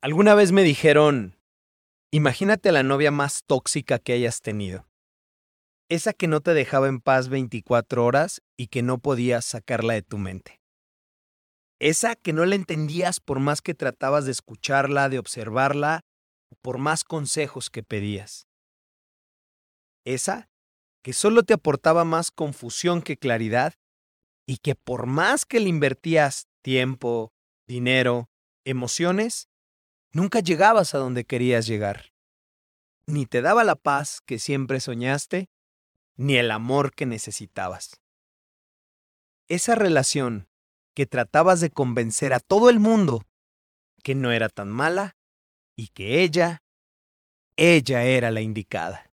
Alguna vez me dijeron, imagínate la novia más tóxica que hayas tenido. Esa que no te dejaba en paz 24 horas y que no podías sacarla de tu mente. Esa que no la entendías por más que tratabas de escucharla, de observarla, por más consejos que pedías. Esa que solo te aportaba más confusión que claridad y que por más que le invertías tiempo, dinero, emociones, Nunca llegabas a donde querías llegar. Ni te daba la paz que siempre soñaste, ni el amor que necesitabas. Esa relación que tratabas de convencer a todo el mundo que no era tan mala y que ella, ella era la indicada.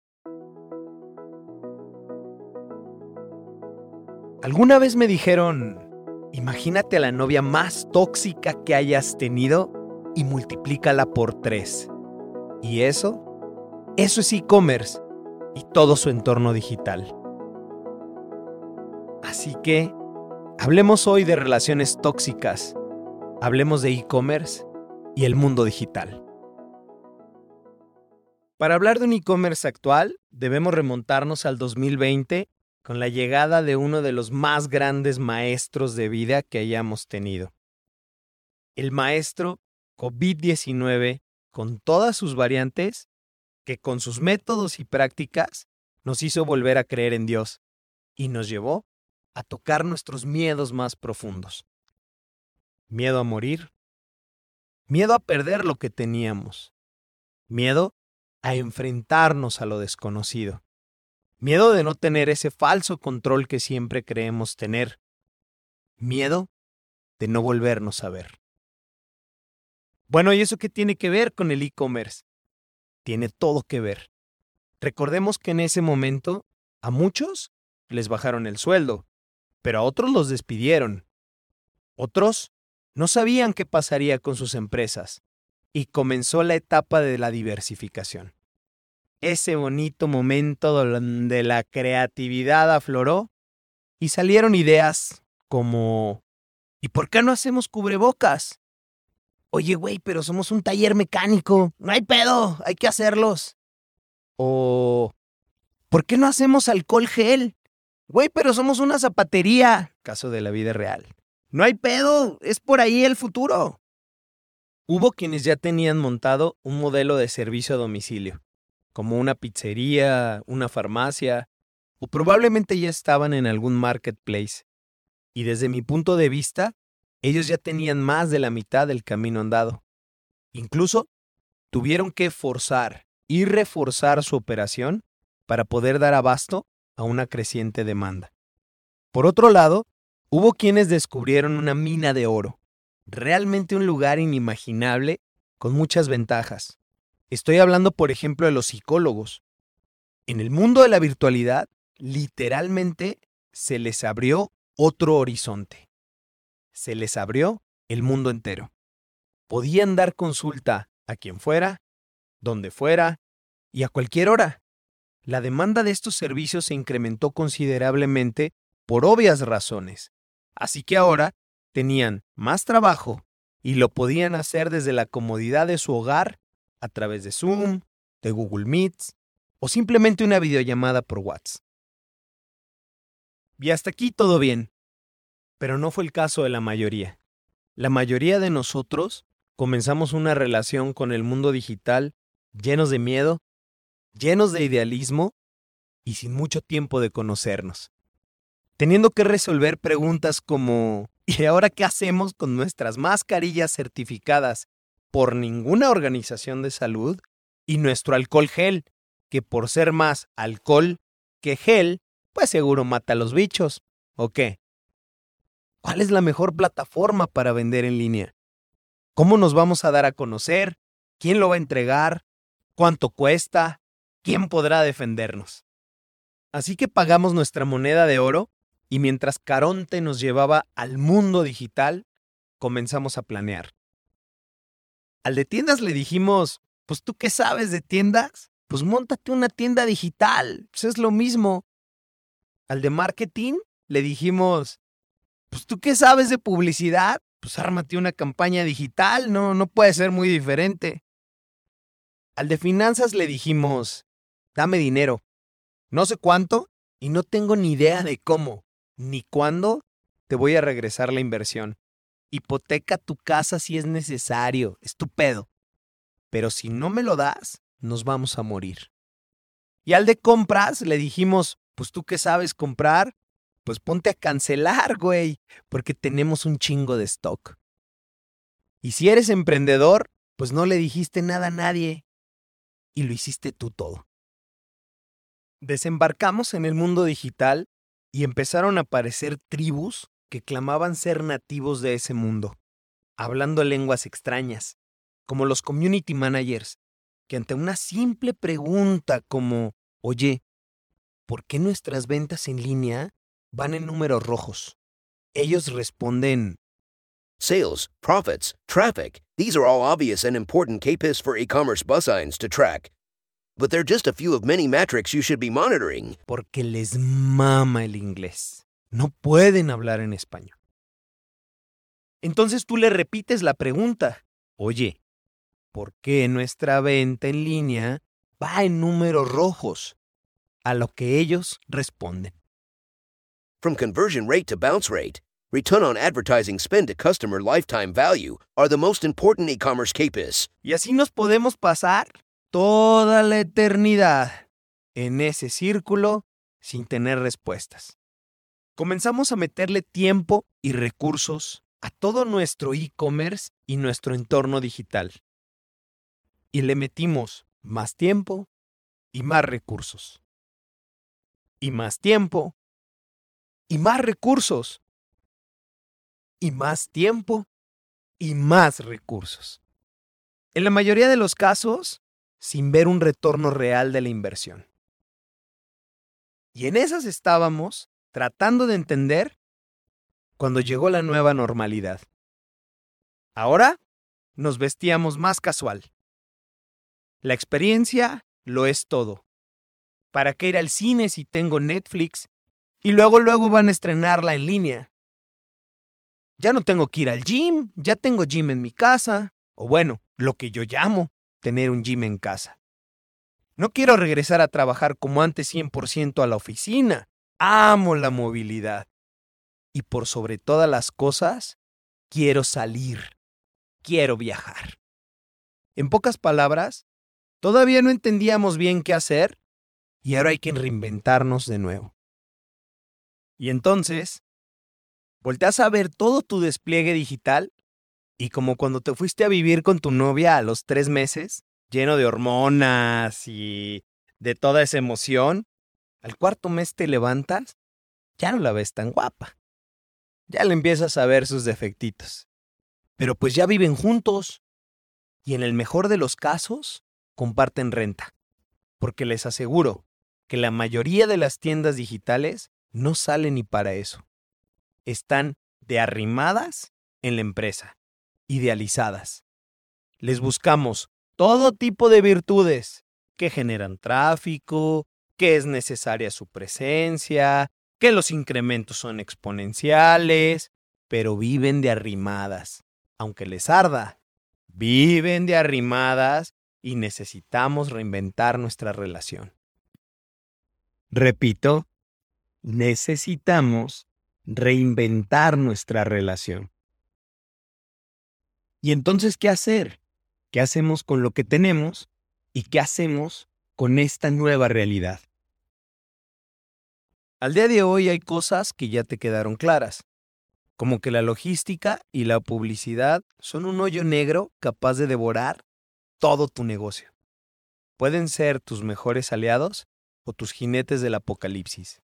Alguna vez me dijeron, imagínate a la novia más tóxica que hayas tenido y multiplícala por tres. ¿Y eso? Eso es e-commerce y todo su entorno digital. Así que, hablemos hoy de relaciones tóxicas, hablemos de e-commerce y el mundo digital. Para hablar de un e-commerce actual, debemos remontarnos al 2020 con la llegada de uno de los más grandes maestros de vida que hayamos tenido. El maestro COVID-19 con todas sus variantes, que con sus métodos y prácticas nos hizo volver a creer en Dios y nos llevó a tocar nuestros miedos más profundos. Miedo a morir, miedo a perder lo que teníamos, miedo a enfrentarnos a lo desconocido, miedo de no tener ese falso control que siempre creemos tener, miedo de no volvernos a ver. Bueno, ¿y eso qué tiene que ver con el e-commerce? Tiene todo que ver. Recordemos que en ese momento a muchos les bajaron el sueldo, pero a otros los despidieron. Otros no sabían qué pasaría con sus empresas y comenzó la etapa de la diversificación. Ese bonito momento donde la creatividad afloró y salieron ideas como ¿y por qué no hacemos cubrebocas? Oye, güey, pero somos un taller mecánico. No hay pedo, hay que hacerlos. O, ¿por qué no hacemos alcohol gel? Güey, pero somos una zapatería. Caso de la vida real. No hay pedo, es por ahí el futuro. Hubo quienes ya tenían montado un modelo de servicio a domicilio, como una pizzería, una farmacia, o probablemente ya estaban en algún marketplace. Y desde mi punto de vista, ellos ya tenían más de la mitad del camino andado. Incluso tuvieron que forzar y reforzar su operación para poder dar abasto a una creciente demanda. Por otro lado, hubo quienes descubrieron una mina de oro, realmente un lugar inimaginable con muchas ventajas. Estoy hablando, por ejemplo, de los psicólogos. En el mundo de la virtualidad, literalmente se les abrió otro horizonte se les abrió el mundo entero. Podían dar consulta a quien fuera, donde fuera y a cualquier hora. La demanda de estos servicios se incrementó considerablemente por obvias razones. Así que ahora tenían más trabajo y lo podían hacer desde la comodidad de su hogar a través de Zoom, de Google Meets o simplemente una videollamada por WhatsApp. Y hasta aquí todo bien pero no fue el caso de la mayoría. La mayoría de nosotros comenzamos una relación con el mundo digital llenos de miedo, llenos de idealismo y sin mucho tiempo de conocernos. Teniendo que resolver preguntas como ¿y ahora qué hacemos con nuestras mascarillas certificadas por ninguna organización de salud y nuestro alcohol gel, que por ser más alcohol que gel, pues seguro mata a los bichos, ¿o qué? ¿Cuál es la mejor plataforma para vender en línea? ¿Cómo nos vamos a dar a conocer? ¿Quién lo va a entregar? ¿Cuánto cuesta? ¿Quién podrá defendernos? Así que pagamos nuestra moneda de oro y mientras Caronte nos llevaba al mundo digital, comenzamos a planear. Al de tiendas le dijimos, pues tú qué sabes de tiendas? Pues montate una tienda digital, pues es lo mismo. Al de marketing le dijimos, pues tú qué sabes de publicidad? pues ármate una campaña digital, no, no puede ser muy diferente. Al de finanzas le dijimos, dame dinero. No sé cuánto y no tengo ni idea de cómo, ni cuándo te voy a regresar la inversión. Hipoteca tu casa si es necesario, estupendo. Pero si no me lo das, nos vamos a morir. Y al de compras le dijimos, pues tú que sabes comprar, pues ponte a cancelar, güey, porque tenemos un chingo de stock. Y si eres emprendedor, pues no le dijiste nada a nadie y lo hiciste tú todo. Desembarcamos en el mundo digital y empezaron a aparecer tribus que clamaban ser nativos de ese mundo, hablando lenguas extrañas, como los community managers, que ante una simple pregunta como, oye, ¿por qué nuestras ventas en línea van en números rojos? Ellos responden, Sales, profits, traffic, these are all obvious and important KPIs for e-commerce bus signs to track. But they're just a few of many metrics you should be monitoring. porque les mama el inglés. No pueden hablar en español. Entonces tú le repites la pregunta, oye, ¿por qué nuestra venta en línea va en números rojos? A lo que ellos responden. From conversion rate to bounce rate, return on advertising spend to customer lifetime value are the most important e-commerce KPIs. Y así nos podemos pasar toda la eternidad en ese círculo sin tener respuestas. Comenzamos a meterle tiempo y recursos a todo nuestro e-commerce y nuestro entorno digital. Y le metimos más tiempo y más recursos. Y más tiempo y más recursos. Y más tiempo y más recursos. En la mayoría de los casos, sin ver un retorno real de la inversión. Y en esas estábamos tratando de entender cuando llegó la nueva normalidad. Ahora nos vestíamos más casual. La experiencia lo es todo. ¿Para qué ir al cine si tengo Netflix? Y luego luego van a estrenarla en línea. Ya no tengo que ir al gym, ya tengo gym en mi casa, o bueno, lo que yo llamo tener un gym en casa. No quiero regresar a trabajar como antes 100% a la oficina. Amo la movilidad. Y por sobre todas las cosas, quiero salir. Quiero viajar. En pocas palabras, todavía no entendíamos bien qué hacer y ahora hay que reinventarnos de nuevo. Y entonces, volteas a ver todo tu despliegue digital y como cuando te fuiste a vivir con tu novia a los tres meses, lleno de hormonas y de toda esa emoción, al cuarto mes te levantas, ya no la ves tan guapa. Ya le empiezas a ver sus defectitos. Pero pues ya viven juntos. Y en el mejor de los casos, comparten renta. Porque les aseguro que la mayoría de las tiendas digitales no salen ni para eso. Están de arrimadas en la empresa, idealizadas. Les buscamos todo tipo de virtudes que generan tráfico, que es necesaria su presencia, que los incrementos son exponenciales, pero viven de arrimadas. Aunque les arda, viven de arrimadas y necesitamos reinventar nuestra relación. Repito, necesitamos reinventar nuestra relación. ¿Y entonces qué hacer? ¿Qué hacemos con lo que tenemos? ¿Y qué hacemos con esta nueva realidad? Al día de hoy hay cosas que ya te quedaron claras, como que la logística y la publicidad son un hoyo negro capaz de devorar todo tu negocio. Pueden ser tus mejores aliados o tus jinetes del apocalipsis.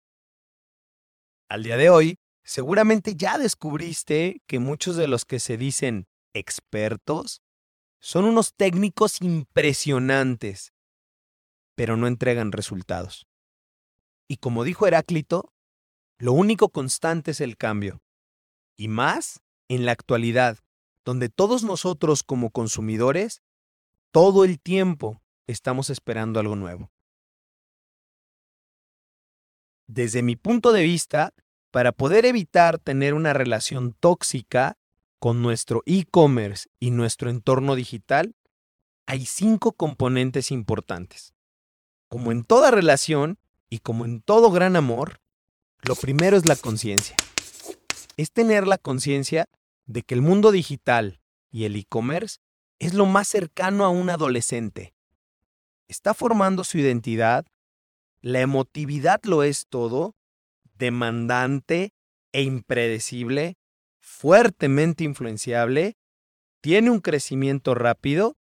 Al día de hoy, seguramente ya descubriste que muchos de los que se dicen expertos son unos técnicos impresionantes, pero no entregan resultados. Y como dijo Heráclito, lo único constante es el cambio. Y más en la actualidad, donde todos nosotros como consumidores, todo el tiempo estamos esperando algo nuevo. Desde mi punto de vista, para poder evitar tener una relación tóxica con nuestro e-commerce y nuestro entorno digital, hay cinco componentes importantes. Como en toda relación y como en todo gran amor, lo primero es la conciencia. Es tener la conciencia de que el mundo digital y el e-commerce es lo más cercano a un adolescente. Está formando su identidad, la emotividad lo es todo, demandante e impredecible, fuertemente influenciable, tiene un crecimiento rápido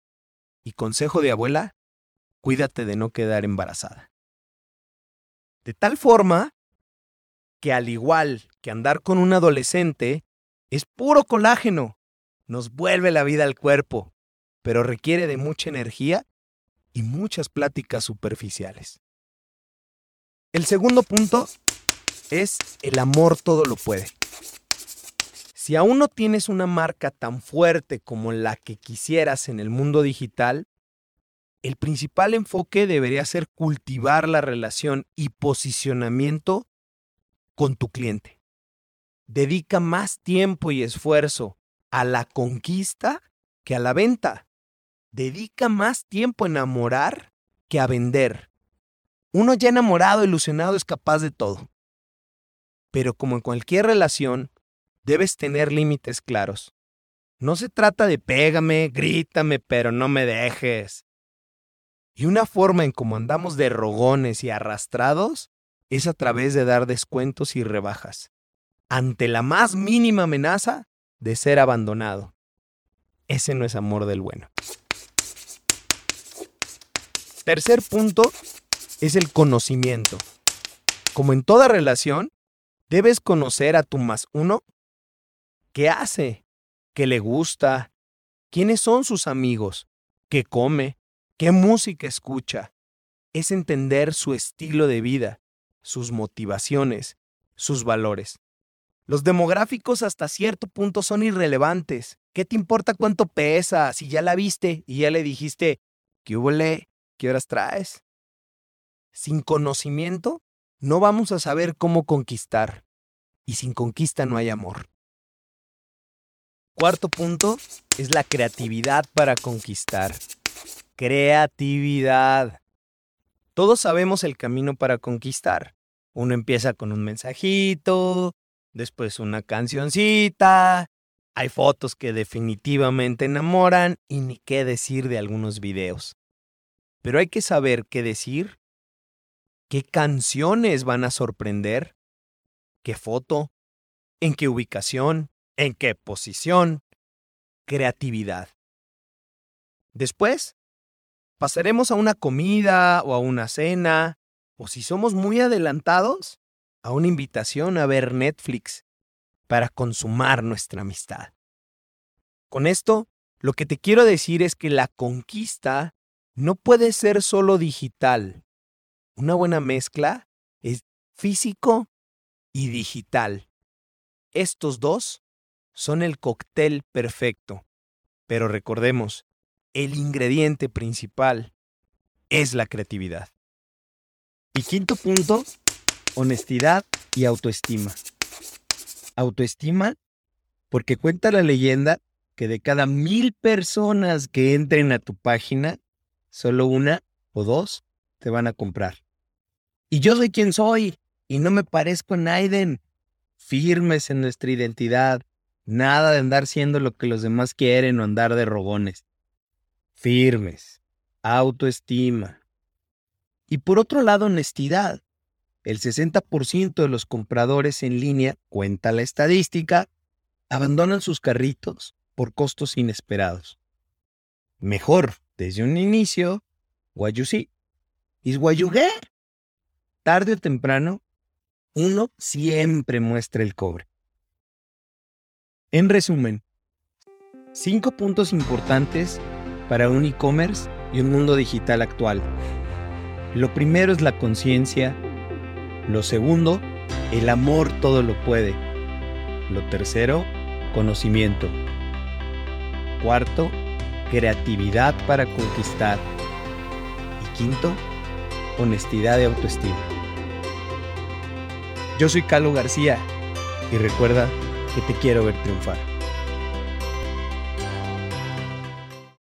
y consejo de abuela, cuídate de no quedar embarazada. De tal forma que al igual que andar con un adolescente, es puro colágeno, nos vuelve la vida al cuerpo, pero requiere de mucha energía y muchas pláticas superficiales. El segundo punto es el amor todo lo puede. Si aún no tienes una marca tan fuerte como la que quisieras en el mundo digital, el principal enfoque debería ser cultivar la relación y posicionamiento con tu cliente. Dedica más tiempo y esfuerzo a la conquista que a la venta. Dedica más tiempo a enamorar que a vender. Uno ya enamorado, ilusionado, es capaz de todo. Pero como en cualquier relación, debes tener límites claros. No se trata de pégame, grítame, pero no me dejes. Y una forma en cómo andamos de rogones y arrastrados es a través de dar descuentos y rebajas, ante la más mínima amenaza de ser abandonado. Ese no es amor del bueno. Tercer punto es el conocimiento. Como en toda relación, debes conocer a tu más uno qué hace, qué le gusta, quiénes son sus amigos, qué come, qué música escucha. Es entender su estilo de vida, sus motivaciones, sus valores. Los demográficos hasta cierto punto son irrelevantes. ¿Qué te importa cuánto pesa si ya la viste y ya le dijiste, ¿qué hubo ¿Qué horas traes? Sin conocimiento, no vamos a saber cómo conquistar. Y sin conquista no hay amor. Cuarto punto es la creatividad para conquistar. Creatividad. Todos sabemos el camino para conquistar. Uno empieza con un mensajito, después una cancioncita, hay fotos que definitivamente enamoran y ni qué decir de algunos videos. Pero hay que saber qué decir, qué canciones van a sorprender, qué foto, en qué ubicación, en qué posición, creatividad. Después, pasaremos a una comida o a una cena, o si somos muy adelantados, a una invitación a ver Netflix para consumar nuestra amistad. Con esto, lo que te quiero decir es que la conquista no puede ser solo digital. Una buena mezcla es físico y digital. Estos dos son el cóctel perfecto. Pero recordemos, el ingrediente principal es la creatividad. Y quinto punto, honestidad y autoestima. Autoestima porque cuenta la leyenda que de cada mil personas que entren a tu página, solo una o dos te van a comprar. Y yo soy quien soy y no me parezco en Aiden. Firmes en nuestra identidad, Nada de andar siendo lo que los demás quieren o andar de rogones. Firmes, autoestima. Y por otro lado, honestidad. El 60% de los compradores en línea, cuenta la estadística, abandonan sus carritos por costos inesperados. Mejor, desde un inicio, what you see is. Tarde o temprano, uno siempre muestra el cobre. En resumen, cinco puntos importantes para un e-commerce y un mundo digital actual. Lo primero es la conciencia. Lo segundo, el amor todo lo puede. Lo tercero, conocimiento. Cuarto, creatividad para conquistar. Y quinto, honestidad y autoestima. Yo soy Carlos García y recuerda que te quiero ver triunfar.